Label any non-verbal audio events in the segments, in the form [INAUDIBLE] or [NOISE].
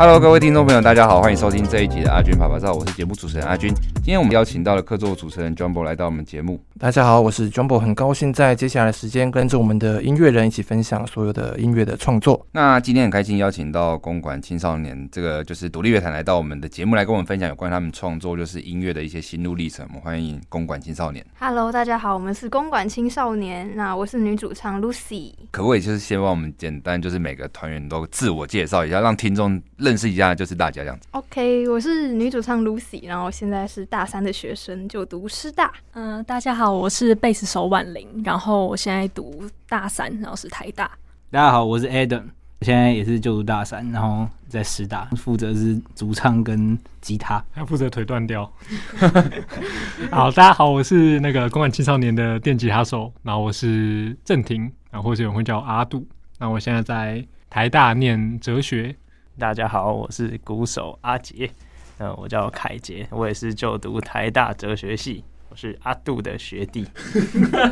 Hello，各位听众朋友，大家好，欢迎收听这一集的阿军啪啪照，我是节目主持人阿军。今天我们邀请到了客座主持人 Jumbo 来到我们节目。大家好，我是 Jumbo，很高兴在接下来的时间跟着我们的音乐人一起分享所有的音乐的创作。那今天很开心邀请到公馆青少年这个就是独立乐团来到我们的节目来跟我们分享有关他们创作就是音乐的一些心路历程。我们欢迎公馆青少年。Hello，大家好，我们是公馆青少年。那我是女主唱 Lucy。可不可以就是先帮我们简单就是每个团员都自我介绍一下，让听众认识一下就是大家这样子。OK，我是女主唱 Lucy，然后现在是大三的学生，就读师大。嗯、呃，大家好，我是贝斯手婉玲，然后我现在读大三，然后是台大。大家好，我是 Adam，现在也是就读大三，然后在师大负责是主唱跟吉他，还负责腿断掉。[LAUGHS] 好，大家好，我是那个公馆青少年的电吉他手，然后我是郑婷，然后或者有人会叫我阿杜，那我现在在台大念哲学。大家好，我是鼓手阿杰，嗯，我叫凯杰，我也是就读台大哲学系。我是阿杜的学弟，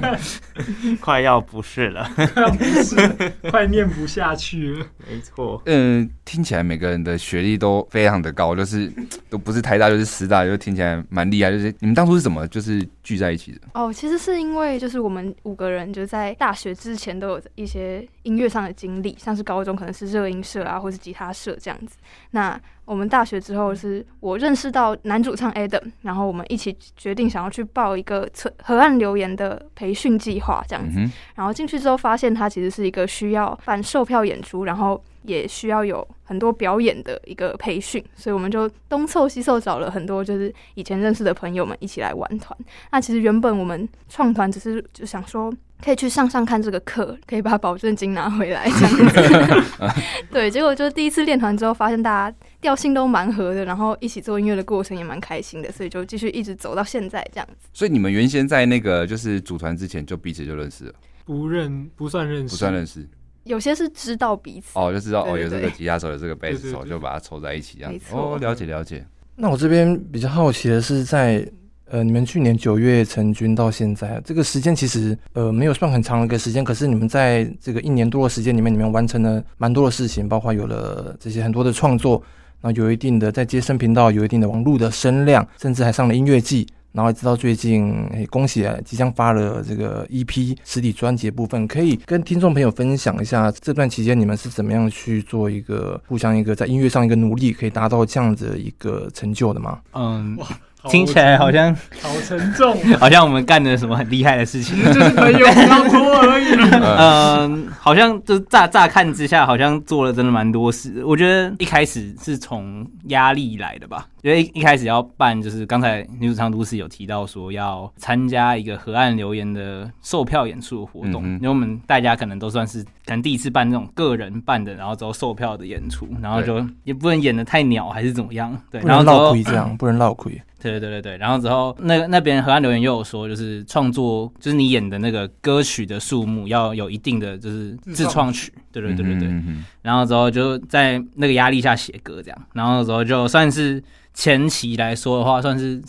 [LAUGHS] 快要不是了，[LAUGHS] 快要不是，快念不下去了。没错，嗯，听起来每个人的学历都非常的高，就是都不是台大就是师大，就听起来蛮厉害。就是你们当初是怎么就是聚在一起的？哦，其实是因为就是我们五个人就在大学之前都有一些音乐上的经历，像是高中可能是热音社啊，或是吉他社这样子。那我们大学之后是我认识到男主唱 Adam，然后我们一起决定想要去报一个河岸留言的培训计划，这样子。嗯、然后进去之后发现他其实是一个需要办售票演出，然后也需要有很多表演的一个培训，所以我们就东凑西凑找了很多就是以前认识的朋友们一起来玩团。那其实原本我们创团只是就想说。可以去上上看这个课，可以把保证金拿回来这样子。[LAUGHS] 对，结果就是第一次练团之后，发现大家调性都蛮合的，然后一起做音乐的过程也蛮开心的，所以就继续一直走到现在这样子。所以你们原先在那个就是组团之前就彼此就认识了？不认，不算认识，不算认识。有些是知道彼此哦，就知道哦，有这个吉他手，有这个贝斯手，就把它凑在一起这样子。哦，了解了解。那我这边比较好奇的是在。呃，你们去年九月成军到现在，这个时间其实呃没有算很长的一个时间，可是你们在这个一年多的时间里面，你们完成了蛮多的事情，包括有了这些很多的创作，然后有一定的在接生频道有一定的网络的声量，甚至还上了音乐季，然后直到最近，哎，恭喜啊，即将发了这个 EP 实体专辑的部分，可以跟听众朋友分享一下这段期间你们是怎么样去做一个互相一个在音乐上一个努力，可以达到这样子一个成就的吗？嗯。哇听起来好像好沉重，[LAUGHS] 好像我们干了什么很厉害的事情，[LAUGHS] 就是朋友老婆而已。[LAUGHS] 嗯，好像就乍乍看之下，好像做了真的蛮多事。我觉得一开始是从压力来的吧，因为一一开始要办，就是刚才女主唱都市有提到说要参加一个河岸留言的售票演出的活动，嗯、因为我们大家可能都算是可能第一次办这种个人办的，然后之后售票的演出，然后就也不能演的太鸟还是怎么样，对，然后闹亏这样，不能闹亏。对对对对对，然后之后那那边河岸留言又有说，就是创作，就是你演的那个歌曲的数目要有一定的，就是自创曲，对对对对对。然后之后就在那个压力下写歌这样，然后之后就算是前期来说的话，算是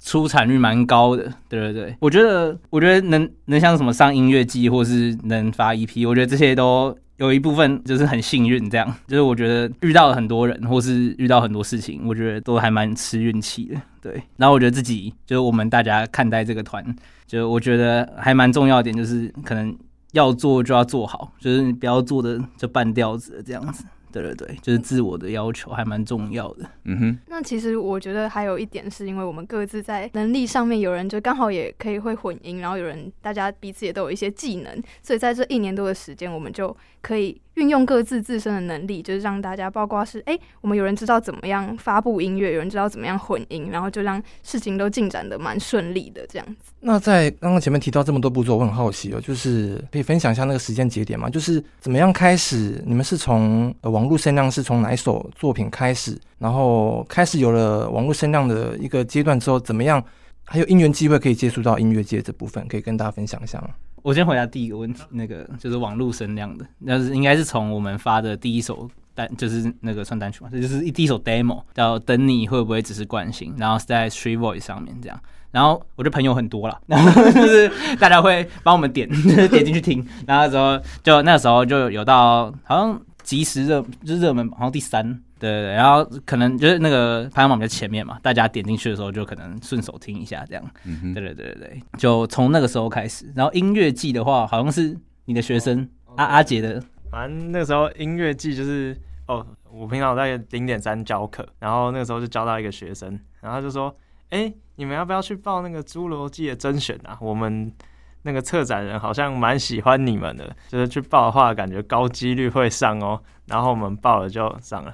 出产率蛮高的，对对对。我觉得我觉得能能像什么上音乐季，或是能发 EP，我觉得这些都。有一部分就是很幸运，这样 [LAUGHS] 就是我觉得遇到了很多人，或是遇到很多事情，我觉得都还蛮吃运气的，对。然后我觉得自己就是我们大家看待这个团，就我觉得还蛮重要一点，就是可能要做就要做好，就是你不要做的就半吊子这样子。对对对，就是自我的要求还蛮重要的。嗯哼，那其实我觉得还有一点是因为我们各自在能力上面，有人就刚好也可以会混音，然后有人大家彼此也都有一些技能，所以在这一年多的时间，我们就可以。运用各自自身的能力，就是让大家，包括是哎、我们有人知道怎么样发布音乐，有人知道怎么样混音，然后就让事情都进展得蛮顺利的这样子。那在刚刚前面提到这么多步骤，我很好奇哦，就是可以分享一下那个时间节点吗？就是怎么样开始？你们是从、呃、网络声量是从哪一首作品开始？然后开始有了网络声量的一个阶段之后，怎么样？还有因缘机会可以接触到音乐界这部分，可以跟大家分享一下吗？我先回答第一个问题，那个就是网络声量的，那是应该是从我们发的第一首单，就是那个算单曲嘛，这就是第一首 demo，叫等你会不会只是惯性，然后是在 Three Voice 上面这样，然后我的朋友很多了，然 [LAUGHS] 后就是大家会帮我们点，就 [LAUGHS] 是点进去听，然后之后就那时候就有到好像即时热，就是热门好像第三。对对对，然后可能就是那个排行榜比较前面嘛，大家点进去的时候就可能顺手听一下这样。嗯哼，对对对对对，就从那个时候开始。然后音乐季的话，好像是你的学生阿阿杰的，反正那个时候音乐季就是哦，我平常在零点三教课，然后那个时候就教到一个学生，然后他就说，哎，你们要不要去报那个侏罗纪的甄选啊？我们。那个策展人好像蛮喜欢你们的，就是去报的话，感觉高几率会上哦。然后我们报了就上了，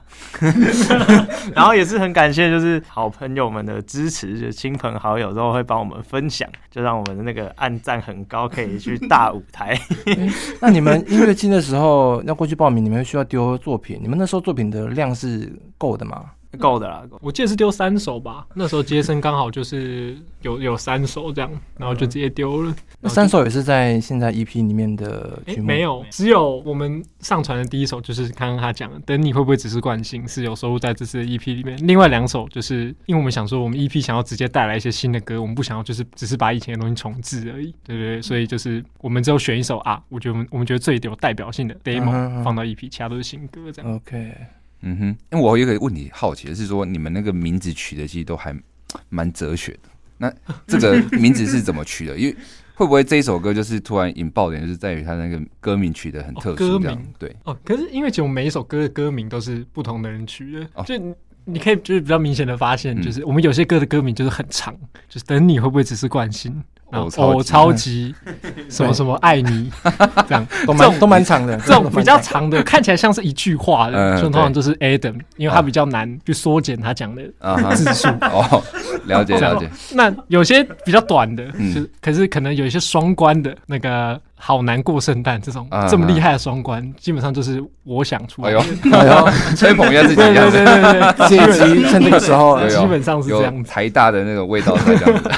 [LAUGHS] 然后也是很感谢，就是好朋友们的支持，就亲朋好友都会帮我们分享，就让我们的那个按赞很高，可以去大舞台。[LAUGHS] 欸、那你们音乐季的时候要过去报名，你们需要丢作品？你们那时候作品的量是够的吗？够的啦，我记得是丢三首吧。那时候接生刚好就是有有三首这样，然后就直接丢了。那三首也是在现在 EP 里面的曲目？欸，没有，只有我们上传的第一首就是刚刚他讲的，等你会不会只是惯性，是有收录在这次的 EP 里面。另外两首就是因为我们想说，我们 EP 想要直接带来一些新的歌，我们不想要就是只是把以前的东西重置而已，对不对，对？所以就是我们只有选一首啊，我觉得我们我们觉得最有代表性的 demo 放到 EP，其他都是新歌这样。OK。嗯哼，因为我有一个问题好奇的是说，你们那个名字取的其实都还蛮哲学的。那这个 [LAUGHS] 名字是怎么取的？因为会不会这一首歌就是突然引爆点，就是在于它那个歌名取的很特殊？歌名对哦，可是因为其实我们每一首歌的歌名都是不同的人取的，哦、就你可以就是比较明显的发现，就是我们有些歌的歌名就是很长，就是等你会不会只是惯性？哦，超超级什么什么爱你，[LAUGHS] 这样 [LAUGHS] 都蛮都蛮长的。这种比较长的，[LAUGHS] 看起来像是一句话的，就通常都是 Adam，因为他比较难去缩减他讲的字数。哦，了解了解。那有些比较短的，就可是可能有一些双关的那个。好难过圣诞这种这么厉害的双关，基本上就是我想出来的。[LAUGHS] 哎呦，吹捧一下自己，对对对趁这个时候，基本上是这样。台大的那个味道在这样子。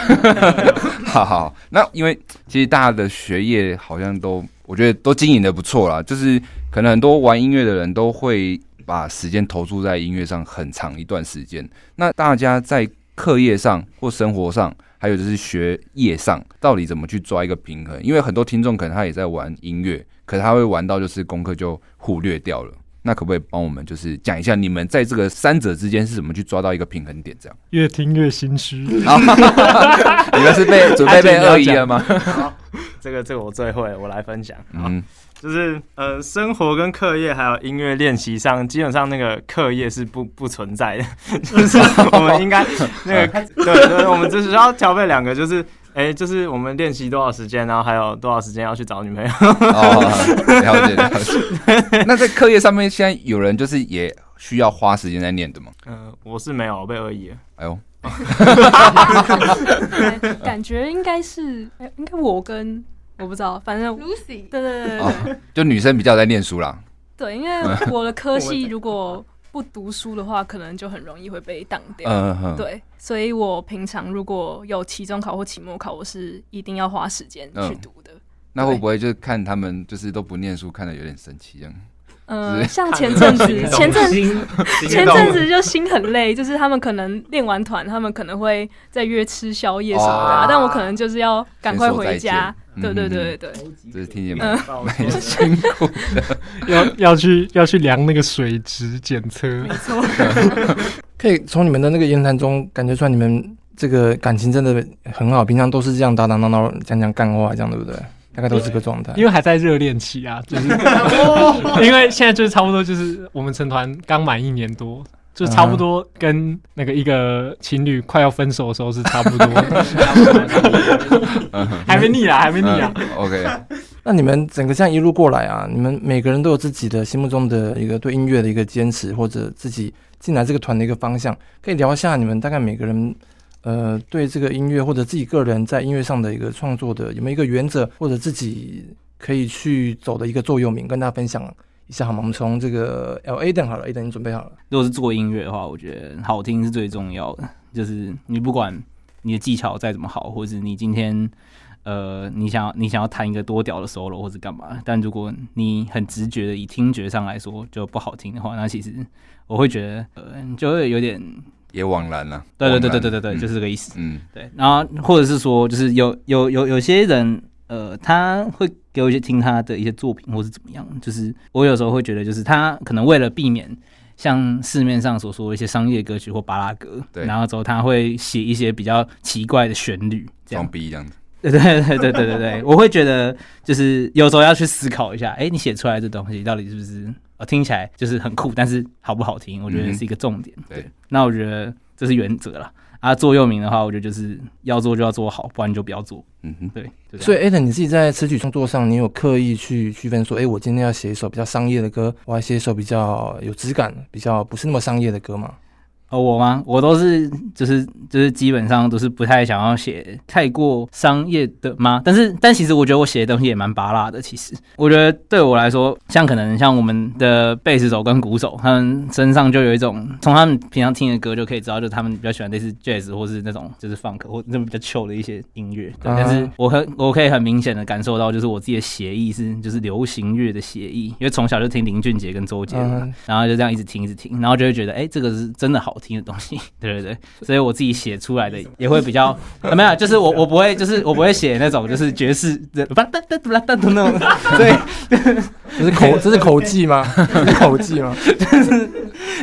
好好，那因为其实大家的学业好像都，我觉得都经营的不错啦。就是可能很多玩音乐的人都会把时间投注在音乐上很长一段时间。那大家在课业上或生活上，还有就是学业上，到底怎么去抓一个平衡？因为很多听众可能他也在玩音乐，可是他会玩到就是功课就忽略掉了。那可不可以帮我们就是讲一下，你们在这个三者之间是怎么去抓到一个平衡点？这样越听越心虚。[LAUGHS] 你们是被准备被恶意了吗？[LAUGHS] 好，这个这个我最会，我来分享。嗯。就是呃，生活跟课业还有音乐练习上，基本上那个课业是不不存在的。[LAUGHS] 就是我们应该那个 [LAUGHS] 对对，我们只需要调配两个，就是哎、欸，就是我们练习多少时间，然后还有多少时间要去找女朋友。[LAUGHS] 哦，了解了解。那在课业上面，现在有人就是也需要花时间在念的吗？嗯、呃，我是没有，我被恶意了。哎呦，感觉应该是，哎，应该我跟。我不知道，反正 Lucy，对对对对，对，就女生比较在念书啦。对，因为 [LAUGHS] 我的科系如果不读书的话，可能就很容易会被挡掉。嗯对，所以我平常如果有期中考或期末考，我是一定要花时间去读的。那会不会就是看他们就是都不念书，看的有点生气这样？[LAUGHS] 嗯，像前阵子，前阵前阵子 [LAUGHS] 就心很累，就是他们可能练完团，他们可能会在约吃宵夜什么的，但我可能就是要赶快回家。对对对对对，这是听见没？[LAUGHS] 蛮辛苦的，[LAUGHS] 要要去要去量那个水质检测。没错，[LAUGHS] 可以从你们的那个言谈中感觉出来，你们这个感情真的很好，平常都是这样打打闹闹讲讲干话，这样对不对？大概都是这个状态，因为还在热恋期啊，就是因为现在就是差不多就是我们成团刚满一年多，就差不多跟那个一个情侣快要分手的时候是差不多，[LAUGHS] 还没腻啊，还没腻啊。OK，那你们整个这样一路过来啊，你们每个人都有自己的心目中的一个对音乐的一个坚持，或者自己进来这个团的一个方向，可以聊一下你们大概每个人。呃，对这个音乐或者自己个人在音乐上的一个创作的有没有一个原则，或者自己可以去走的一个座右铭，跟大家分享一下好吗？我们从这个 L A 等好了，A 等你准备好了。如果是做音乐的话，我觉得好听是最重要的。就是你不管你的技巧再怎么好，或者是你今天呃，你想要你想要弹一个多屌的 solo 或者干嘛，但如果你很直觉的以听觉上来说就不好听的话，那其实我会觉得呃，就会有点。也枉然了，对对对对对对对，就是这个意思。嗯，对。然后或者是说，就是有有有有些人，呃，他会给我一些听他的一些作品，或是怎么样。就是我有时候会觉得，就是他可能为了避免像市面上所说的一些商业歌曲或巴拉歌，对，然后之后他会写一些比较奇怪的旋律，这样逼这样子。对 [LAUGHS] 对对对对对对，我会觉得就是有时候要去思考一下，哎，你写出来的东西到底是不是呃听起来就是很酷，但是好不好听，我觉得是一个重点。嗯、对，那我觉得这是原则了。啊，座右铭的话，我觉得就是要做就要做好，不然就不要做。嗯哼，对。所以，Adam，你自己在词曲创作上，你有刻意去区分说，哎，我今天要写一首比较商业的歌，我要写一首比较有质感、比较不是那么商业的歌吗？我吗？我都是就是就是基本上都是不太想要写太过商业的吗？但是但其实我觉得我写的东西也蛮拔辣的。其实我觉得对我来说，像可能像我们的贝斯手跟鼓手，他们身上就有一种从他们平常听的歌就可以知道，就他们比较喜欢类似 jazz 或是那种就是 funk 或那种比较 chill 的一些音乐。对，但是我很我可以很明显的感受到，就是我自己的写意是就是流行乐的写意，因为从小就听林俊杰跟周杰伦，然后就这样一直听一直听，然后就会觉得哎、欸，这个是真的好。听的东西，[LAUGHS] 对对对，所以我自己写出来的也会比较，没有，就是我我不会，就是我不会写那种就是爵士的，不，哒哒哒哒那种，[LAUGHS] [LAUGHS] 对，这是口这是口技吗？这是口技吗？就是，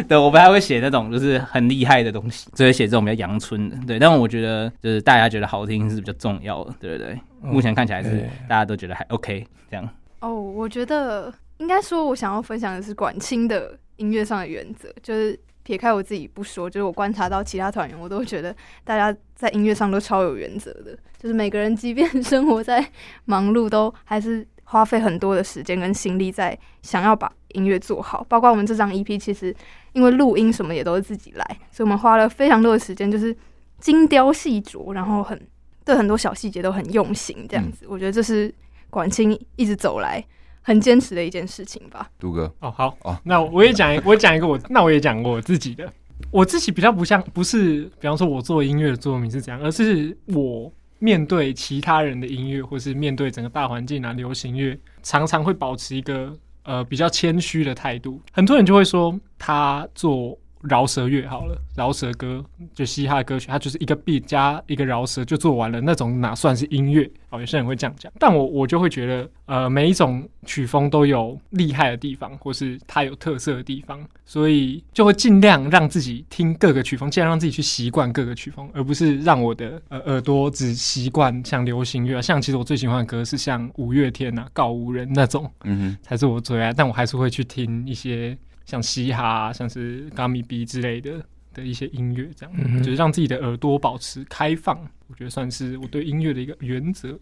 对，我不太会写那种就是很厉害的东西，只会写这种比较阳春的，对。但我觉得就是大家觉得好听是比较重要的，对不对，对？目前看起来是大家都觉得还 OK 这样。哦，我觉得应该说，我想要分享的是管清的音乐上的原则，就是。撇开我自己不说，就是我观察到其他团员，我都觉得大家在音乐上都超有原则的。就是每个人，即便生活在忙碌，都还是花费很多的时间跟心力在想要把音乐做好。包括我们这张 EP，其实因为录音什么也都是自己来，所以我们花了非常多的时间，就是精雕细琢，然后很对很多小细节都很用心。这样子，我觉得这是管清一直走来。很坚持的一件事情吧，杜哥。哦，好哦，那我也讲，[LAUGHS] 我讲一个我，那我也讲过我自己的，我自己比较不像，不是，比方说我做音乐的座右铭是怎样，而是我面对其他人的音乐，或是面对整个大环境啊，流行乐，常常会保持一个呃比较谦虚的态度。很多人就会说他做。饶舌乐好了，饶舌歌就嘻哈歌曲，它就是一个 beat 加一个饶舌就做完了，那种哪算是音乐？哦，有些人会这样讲，但我我就会觉得，呃，每一种曲风都有厉害的地方，或是它有特色的地方，所以就会尽量让自己听各个曲风，尽量让自己去习惯各个曲风，而不是让我的呃耳朵只习惯像流行乐，像其实我最喜欢的歌是像五月天呐、啊、告五人那种，嗯哼，才是我最爱，但我还是会去听一些。像嘻哈，像是 Gummy B 之类的的一些音乐，这样、嗯、就是让自己的耳朵保持开放，我觉得算是我对音乐的一个原则。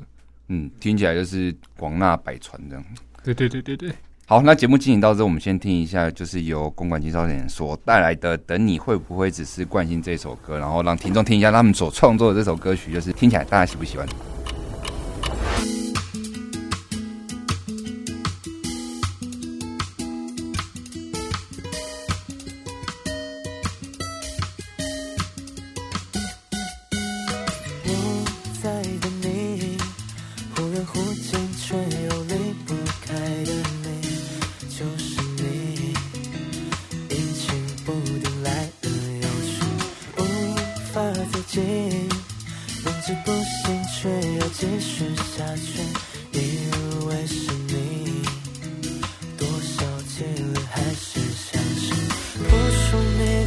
嗯，听起来就是广纳百川这样。对对对对对。好，那节目进行到这，我们先听一下，就是由公馆青少年所带来的《等你会不会只是惯性》这首歌，然后让听众听一下他们所创作的这首歌曲，就是听起来大家喜不喜欢？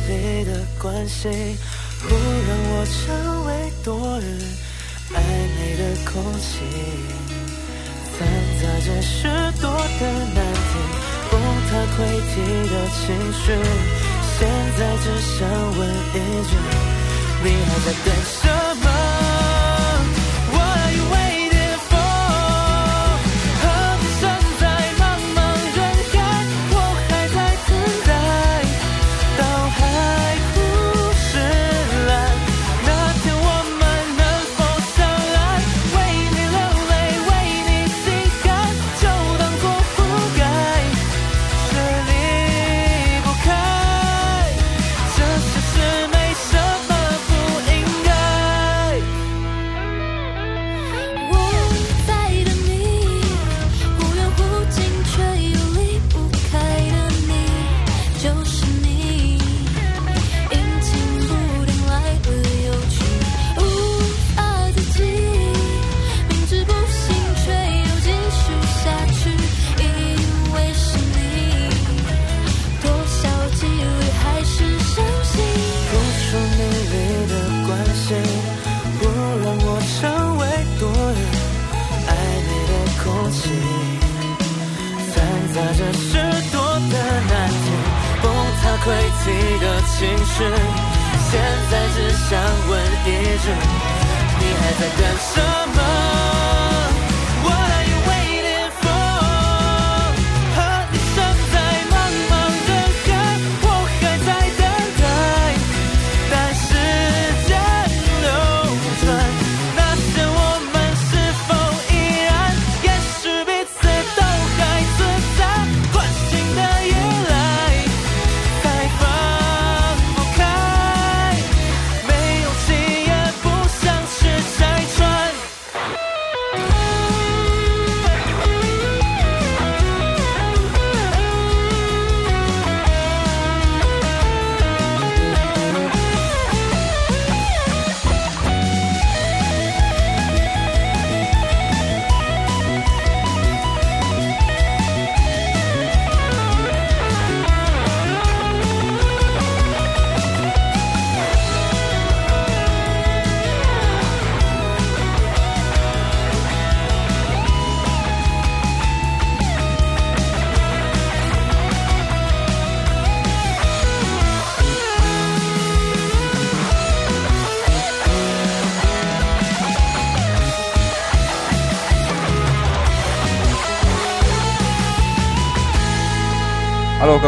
你的关系，忽让我成为多余暧昧的空气，掺杂着许多的难题，不太会提的情绪，现在只想问一句，你还在等什么？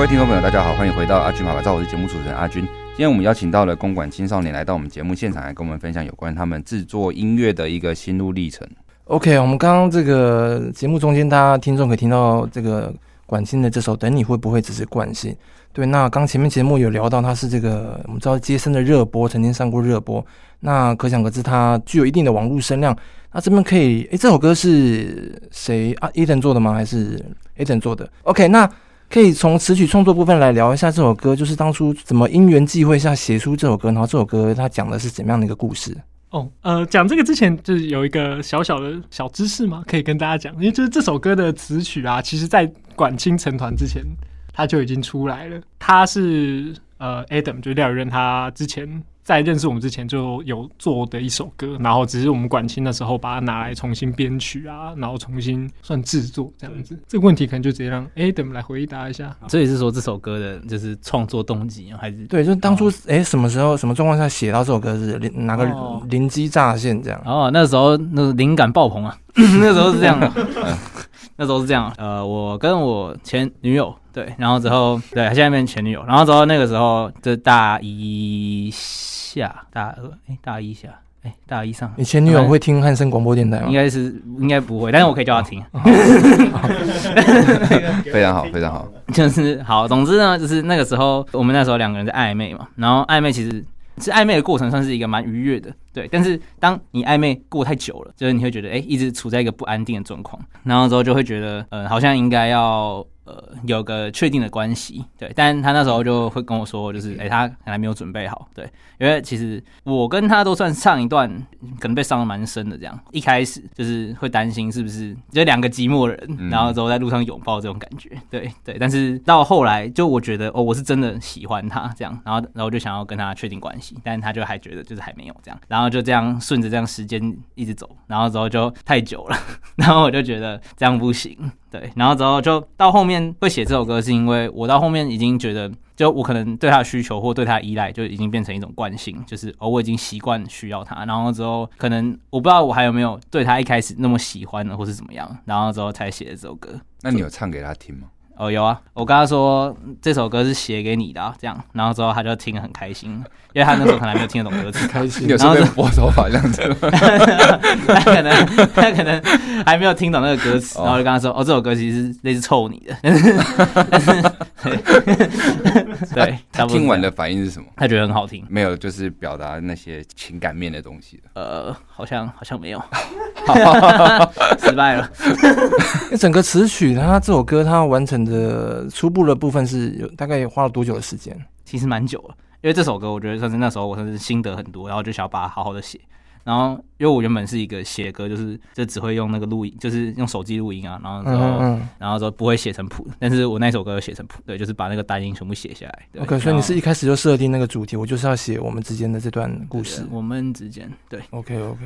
位听众朋友，大家好，欢迎回到阿军爸爸照，我是节目主持人阿军。今天我们邀请到了公馆青少年来到我们节目现场，来跟我们分享有关他们制作音乐的一个心路历程。OK，我们刚刚这个节目中间，大家听众可以听到这个管青的这首《等你会不会只是惯性》。对，那刚前面节目有聊到，他是这个我们知道街声的热播，曾经上过热播，那可想而知，他具有一定的网络声量。那这边可以，诶，这首歌是谁啊？Eden 做的吗？还是 Eden 做的？OK，那。可以从词曲创作部分来聊一下这首歌，就是当初怎么因缘际会下写出这首歌，然后这首歌它讲的是怎么样的一个故事？哦，呃，讲这个之前就是有一个小小的小知识嘛，可以跟大家讲，因为就是这首歌的词曲啊，其实在管清成团之前他就已经出来了，他是呃 Adam 就是廖宇任他之前。在认识我们之前就有做的一首歌，然后只是我们管清的时候把它拿来重新编曲啊，然后重新算制作这样子。这个问题可能就直接让 Adam 来回答一下。这也是说这首歌的就是创作动机还是？对，就是当初哎、哦、什么时候什么状况下写到这首歌是灵哪个灵机乍现这样？哦，那时候那个灵感爆棚啊，[LAUGHS] 那时候是这样的。那时候是这样，呃，我跟我前女友对，然后之后对，现在变前女友，然后之后那个时候就大一下，大二哎，大一下哎，大一上。你前女友会听汉声广播电台吗？应该是应该不会，但是我可以叫她听。[LAUGHS] 非常好，非常好，就是好。总之呢，就是那个时候我们那时候两个人在暧昧嘛，然后暧昧其实。是暧昧的过程，算是一个蛮愉悦的，对。但是当你暧昧过太久了，就是你会觉得，哎、欸，一直处在一个不安定的状况，然后之后就会觉得，呃，好像应该要。呃，有个确定的关系，对，但他那时候就会跟我说，就是，哎、欸，他还没有准备好，对，因为其实我跟他都算上一段，可能被伤的蛮深的，这样，一开始就是会担心是不是就两个寂寞人，[LAUGHS] 然后之后在路上拥抱这种感觉，对对，但是到后来就我觉得，哦，我是真的喜欢他这样，然后然后就想要跟他确定关系，但是他就还觉得就是还没有这样，然后然后就这样顺着这样时间一直走，然后之后就太久了，[LAUGHS] 然后我就觉得这样不行。对，然后之后就到后面会写这首歌，是因为我到后面已经觉得，就我可能对他的需求或对他依赖就已经变成一种惯性，就是哦，我已经习惯需要他，然后之后可能我不知道我还有没有对他一开始那么喜欢呢，或是怎么样，然后之后才写的这首歌。那你有唱给他听吗？哦，有啊，我跟他说这首歌是写给你的，啊，这样，然后之后他就听得很开心，因为他那时候可能还没有听得懂歌词，开心，有时候拨头发这样子，[LAUGHS] 他可能他可能还没有听懂那个歌词，然后就跟他说，哦，这首歌其实是类似臭你的，[LAUGHS] 对，他听完的反应是什么？他觉得很好听，没有，就是表达那些情感面的东西呃，好像好像没有，[LAUGHS] 失败了。[LAUGHS] 整个词曲，他这首歌他完成。的初步的部分是有大概花了多久的时间？其实蛮久了，因为这首歌我觉得算是那时候我算是心得很多，然后就想要把它好好的写。然后因为我原本是一个写歌，就是就只会用那个录音，就是用手机录音啊，然后之后嗯嗯然后之后不会写成谱，但是我那首歌写成谱，对，就是把那个单音全部写下来。对 OK，所以你是一开始就设定那个主题，我就是要写我们之间的这段故事。我们之间，对。OK OK，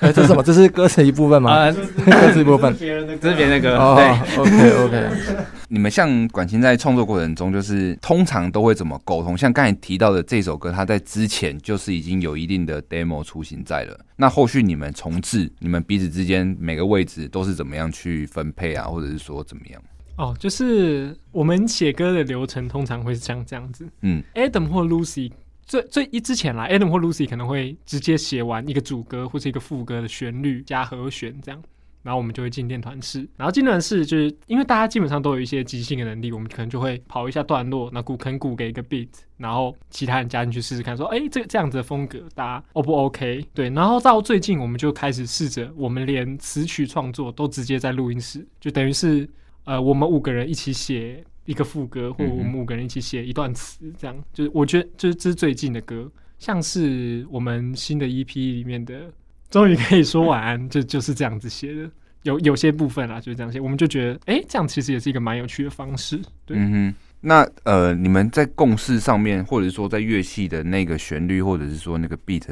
哎，这是什么？这是歌词一部分吗？啊，歌词一部分，[LAUGHS] 这是别人的歌。哦对，OK OK。[LAUGHS] 你们像管琴在创作过程中，就是通常都会怎么沟通？像刚才提到的这首歌，它在之前就是已经有一定的 demo 雏形在了。那后续你们重置，你们彼此之间每个位置都是怎么样去分配啊，或者是说怎么样？哦，就是我们写歌的流程通常会是像这样子。嗯，Adam 或 Lucy 最最一之前啦，Adam 或 Lucy 可能会直接写完一个主歌或是一个副歌的旋律加和弦这样。然后我们就会进电团室，然后进电团室就是因为大家基本上都有一些即兴的能力，我们可能就会跑一下段落，那鼓肯鼓给一个 beat，然后其他人加进去试试看，说，哎，这个这样子的风格，大家 O 不 OK？对，然后到最近我们就开始试着，我们连词曲创作都直接在录音室，就等于是呃，我们五个人一起写一个副歌，或我们五个人一起写一段词，这样，就是我觉得就是这是最近的歌，像是我们新的 EP 里面的。终于可以说晚安，就就是这样子写的。有有些部分啊，就是这样写，我们就觉得，哎、欸，这样其实也是一个蛮有趣的方式。对，嗯哼。那呃，你们在共识上面，或者是说在乐器的那个旋律，或者是说那个 beat，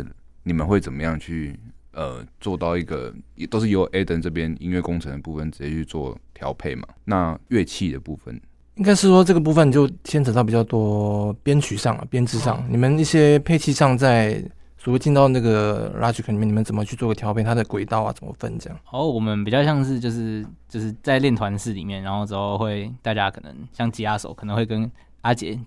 你们会怎么样去呃做到一个，也都是由 Aden 这边音乐工程的部分直接去做调配嘛？那乐器的部分，应该是说这个部分就牵扯到比较多编曲上啊，编制上，你们一些配器上在。如果进到那个 Logic 里面，你们怎么去做个调配？它的轨道啊，怎么分这样？哦，我们比较像是就是就是在练团室里面，然后之后会大家可能像吉他手可能会跟阿杰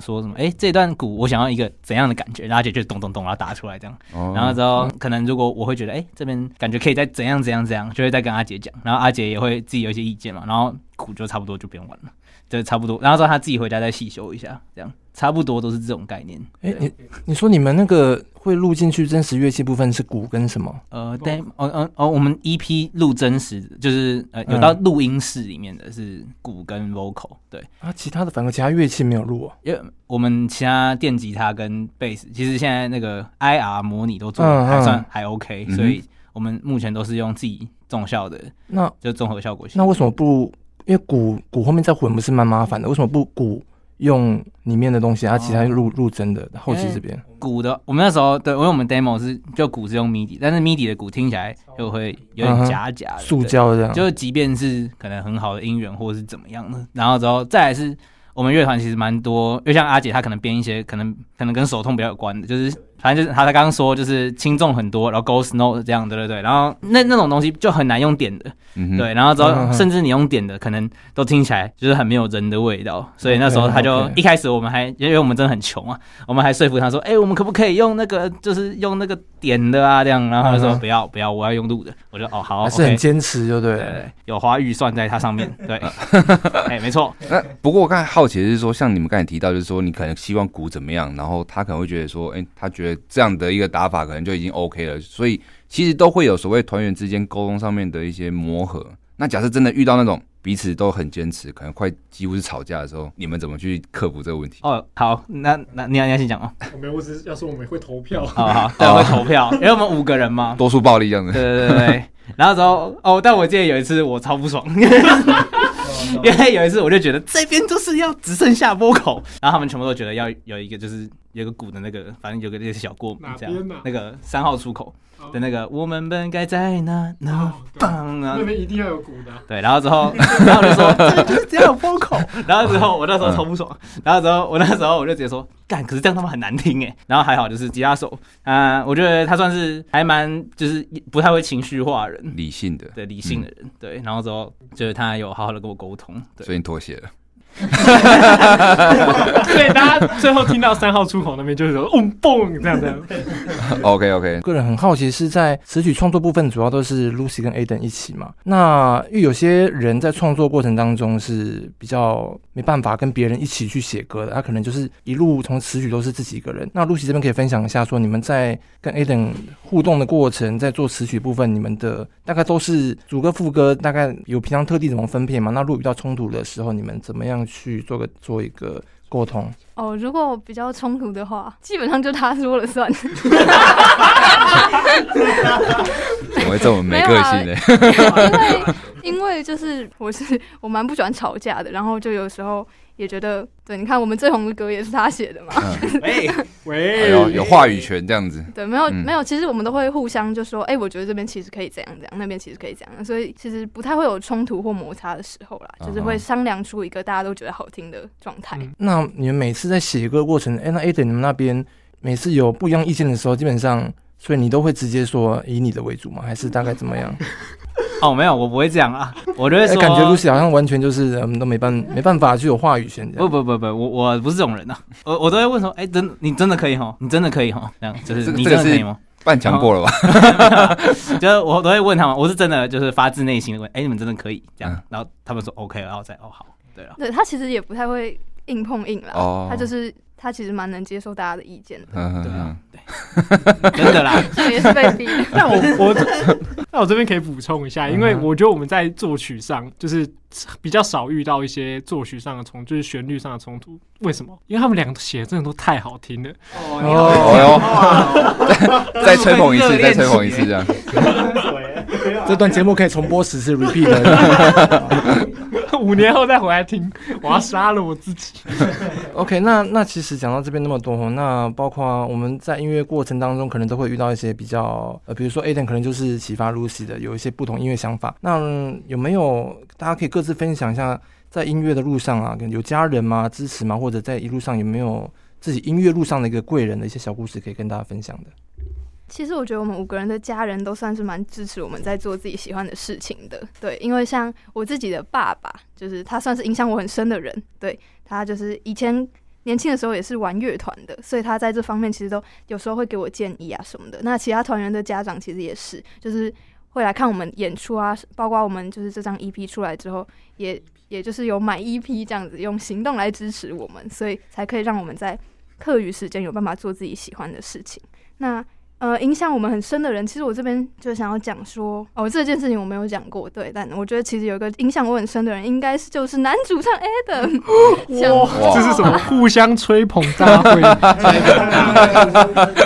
说什么？哎、欸，这段鼓我想要一个怎样的感觉？然后阿杰就咚咚咚然后打出来这样。哦、然后之后可能如果我会觉得哎、欸、这边感觉可以再怎样怎样怎样，就会再跟阿杰讲。然后阿杰也会自己有一些意见嘛。然后鼓就差不多就不用玩了，就差不多。然后之后他自己回家再细修一下，这样差不多都是这种概念。哎、欸，你你说你们那个。会录进去真实乐器部分是鼓跟什么？呃，对，哦哦哦，我们 EP 录真实就是呃有到录音室里面的是鼓跟 vocal，对啊，其他的反正其他乐器没有录啊，因为我们其他电吉他跟贝斯，其实现在那个 IR 模拟都做的还算还 OK，、嗯、所以我们目前都是用自己综效的，那就综合效果。那为什么不？因为鼓鼓后面再混不是蛮麻烦的？为什么不鼓？用里面的东西，它其他录录真的后期这边鼓的，我们那时候对，因为我们 demo 是就鼓是用 MIDI，但是 MIDI 的鼓听起来就会有点假假的，塑胶这样。就即便是可能很好的音源或者是怎么样的，然后之后再来是我们乐团其实蛮多，就像阿姐她可能编一些可能可能跟手痛比较有关的，就是。反正就是他，他刚刚说就是轻重很多，然后 Go Snow 这样，对对对，然后那那种东西就很难用点的，嗯、对，然后之后甚至你用点的，可能都听起来就是很没有人的味道，所以那时候他就一开始我们还因为我们真的很穷啊，我们还说服他说，哎、欸，我们可不可以用那个就是用那个点的啊这样，然后他就说不要不要，我要用录的，我就哦好，还是很坚持就对有花预算在它上面，[LAUGHS] 对，[LAUGHS] 哎没错。那不过我刚才好奇的是说，像你们刚才提到，就是说你可能希望鼓怎么样，然后他可能会觉得说，哎、欸，他觉得。这样的一个打法可能就已经 OK 了，所以其实都会有所谓团员之间沟通上面的一些磨合。那假设真的遇到那种彼此都很坚持，可能快几乎是吵架的时候，你们怎么去克服这个问题？哦，好，那那你要你要先讲哦。我没有，我只是要说我们会投票。好 [LAUGHS] 好，对，会投票，因 [LAUGHS] 为我们五个人嘛，多数暴力这样子。对对对对。然后之后哦，但我记得有一次我超不爽。[LAUGHS] 因为有一次我就觉得这边就是要只剩下 vocal，然后他们全部都觉得要有一个就是有个鼓的那个，反正有个那个小过门这样，那个三号出口的那个我们本该在哪哪棒啊，那边一定要有鼓的。对，然后之后 [LAUGHS] 然后就说 [LAUGHS] 这个就是只要有 vocal，然后之后我那时候超不爽，然后之后我那时候我就直接说干，可是这样他们很难听哎。然后还好就是吉他手。啊，我觉得他算是还蛮就是不太会情绪化人，理性的，对理性的人，对。然后之后就是他有好好的跟我沟通。所以你妥协了，对，大家最后听到三号出口那边就是说，嗡嘣这样这样。OK OK，个人很好奇是在词曲创作部分，主要都是 Lucy 跟 Aden 一起嘛？那因为有些人在创作过程当中是比较没办法跟别人一起去写歌的，他可能就是一路从词曲都是自己一个人。那 Lucy 这边可以分享一下，说你们在跟 Aden 互动的过程，在做词曲部分，你们的大概都是主歌副歌，大概有平常特地怎么分配吗？那如果遇到冲突的时候，你们怎么样去做个做一个沟通。哦如果比较冲突的话基本上就他说了算。[LAUGHS] 会这么没个性呢？因为 [LAUGHS] 因为就是我是我蛮不喜欢吵架的，然后就有时候也觉得，对，你看我们最红的歌也是他写的嘛。喂 [LAUGHS] 喂，有有话语权这样子。对，没有没有，其实我们都会互相就说，哎，我觉得这边其实可以这样这样，那边其实可以这样，所以其实不太会有冲突或摩擦的时候啦，就是会商量出一个大家都觉得好听的状态。那你们每次在写歌过程，哎，那 Adam 你们那边每次有不一样意见的时候，基本上。所以你都会直接说以你的为主吗？还是大概怎么样？[LAUGHS] 哦，没有，我不会这样啊。我觉得、欸、感觉 Lucy 好像完全就是我们都没办没办法去有话语权。不不不不，我我不是这种人呐、啊。我我都会问说，哎、欸，真你真的可以哈？你真的可以哈？这样就是你真的可以吗？半强迫了吧？[LAUGHS] 就是我都会问他们，我是真的就是发自内心的问，哎、欸，你们真的可以这样？然后他们说 OK，然后再哦好，对了。对他其实也不太会硬碰硬啦，哦、他就是。他其实蛮能接受大家的意见的，对啊，对，[LAUGHS] 真的啦，[LAUGHS] 也是被逼。[LAUGHS] 那我我那我这边可以补充一下，因为我觉得我们在作曲上就是 [LAUGHS] 比较少遇到一些作曲上的冲，就是旋律上的冲突。为什么？因为他们两个写的真的都太好听了。哦哟，[LAUGHS] 再吹捧一次，再吹捧一次，这样。[LAUGHS] 这段节目可以重播十次，repeat 的。五年后再回来听，我要杀了我自己。OK，那那其实讲到这边那么多，那包括我们在音乐过程当中，可能都会遇到一些比较呃，比如说 Adam 可能就是启发 Lucy 的，有一些不同音乐想法。那有没有大家可以各自分享一下，在音乐的路上啊，有家人吗？支持吗？或者在一路上有没有自己音乐路上的一个贵人的一些小故事可以跟大家分享的？其实我觉得我们五个人的家人都算是蛮支持我们在做自己喜欢的事情的，对，因为像我自己的爸爸，就是他算是影响我很深的人，对，他就是以前年轻的时候也是玩乐团的，所以他在这方面其实都有时候会给我建议啊什么的。那其他团员的家长其实也是，就是会来看我们演出啊，包括我们就是这张 EP 出来之后，也也就是有买 EP 这样子，用行动来支持我们，所以才可以让我们在课余时间有办法做自己喜欢的事情。那呃，影响我们很深的人，其实我这边就想要讲说，哦，这件事情我没有讲过，对，但我觉得其实有一个影响我很深的人，应该是就是男主唱 Adam。[LAUGHS] 哇，这是什么互相吹捧大会？[LAUGHS]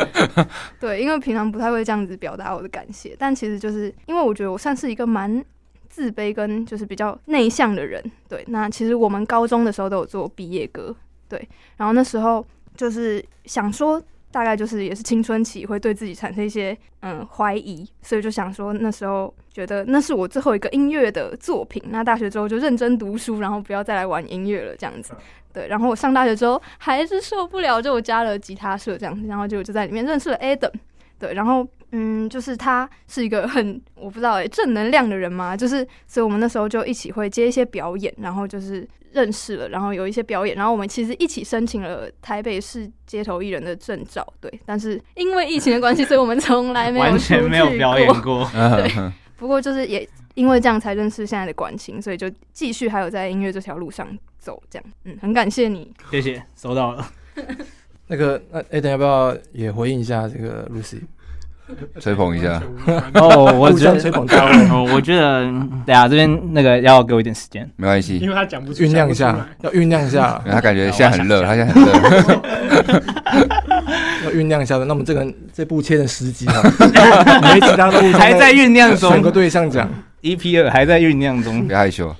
[LAUGHS] 对，因为平常不太会这样子表达我的感谢，但其实就是因为我觉得我算是一个蛮自卑跟就是比较内向的人，对。那其实我们高中的时候都有做毕业歌，对，然后那时候就是想说。大概就是也是青春期，会对自己产生一些嗯怀疑，所以就想说那时候觉得那是我最后一个音乐的作品。那大学之后就认真读书，然后不要再来玩音乐了这样子。对，然后我上大学之后还是受不了，就我加了吉他社这样子，然后就就在里面认识了 Adam。对，然后嗯，就是他是一个很我不知道哎正能量的人嘛，就是所以我们那时候就一起会接一些表演，然后就是。认识了，然后有一些表演，然后我们其实一起申请了台北市街头艺人的证照，对。但是因为疫情的关系，所以我们从来没有完全没有表演过。对，不过就是也因为这样才认识现在的管情，所以就继续还有在音乐这条路上走，这样。嗯，很感谢你，谢谢，收到了。[LAUGHS] 那个，那 Adam 要不要也回应一下这个 Lucy？[LAUGHS] 吹捧一下 [LAUGHS] 哦，我觉得吹捧他。哦，我觉得等下这边那个要给我一点时间，没关系，因为他讲不出，酝酿一下，要酝酿一下。他感觉现在很热，他现在很热，[LAUGHS] 要酝酿一下的。那么这个这部切成十集啊，没其他的还在酝酿中，选个对象讲，EP 二还在酝酿中，别害羞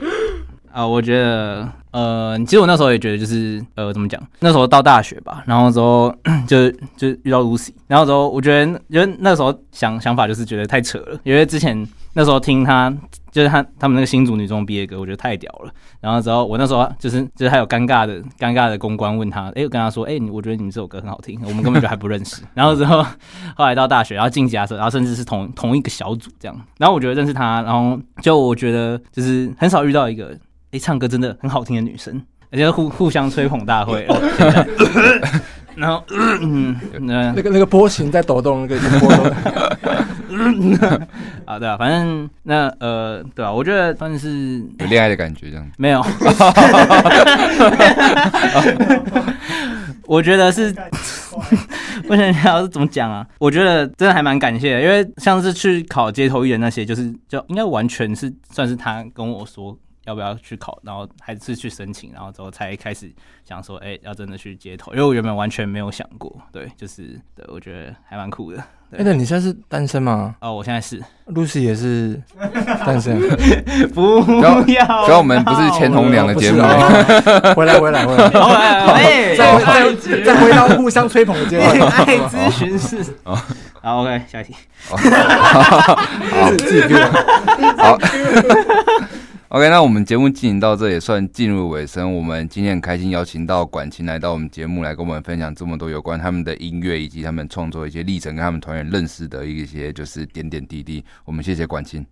啊。我觉得。呃，其实我那时候也觉得，就是呃，怎么讲？那时候到大学吧，然后之后 [COUGHS] 就就遇到 Lucy，然后之后我觉得，因为那时候想想法就是觉得太扯了，因为之前那时候听他就是他他们那个新竹女中毕业歌，我觉得太屌了。然后之后我那时候就是就是还有尴尬的尴尬的公关问他，哎，我跟他说，哎，我觉得你们这首歌很好听，我们根本就还不认识。然后之后 [LAUGHS] 后来到大学，然后进吉他社，然后甚至是同同一个小组这样。然后我觉得认识他，然后就我觉得就是很少遇到一个。哎，唱歌真的很好听的女生，而且互互相吹捧大会。[LAUGHS] 然后，嗯，那那个那个波形在抖动，那个波动。[LAUGHS] 啊，对啊，反正那呃，对啊，我觉得算是有恋爱的感觉，这样没有。[LAUGHS] 我觉得是，我想想是怎么讲啊？我觉得真的还蛮感谢的，因为像是去考街头艺人那些，就是就应该完全是算是他跟我说。要不要去考？然后还是去申请，然后之后才开始想说，哎、欸，要真的去街头，因为我原本完全没有想过。对，就是对，我觉得还蛮酷的。哎，那你现在是单身吗？哦，我现在是，Lucy 也是单身。[LAUGHS] 不要，所以我们不是钱红娘的节目。[LAUGHS] 回来，回来，回来。[LAUGHS] 哎，再再再回到互相吹捧的阶段。爱咨询室。好，OK，下一题。好，好。OK，那我们节目进行到这也算进入尾声。我们今天很开心邀请到管琴来到我们节目，来跟我们分享这么多有关他们的音乐以及他们创作一些历程，跟他们团员认识的一些就是点点滴滴。我们谢谢管琴。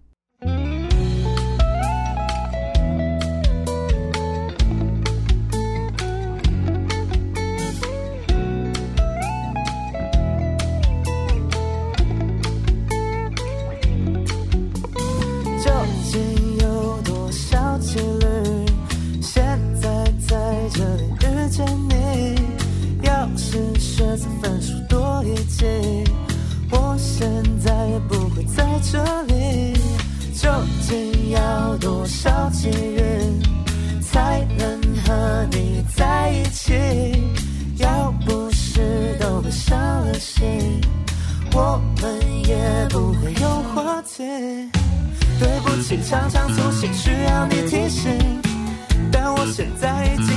我们也不会有话题对不起常常粗心需要你提醒但我现在已经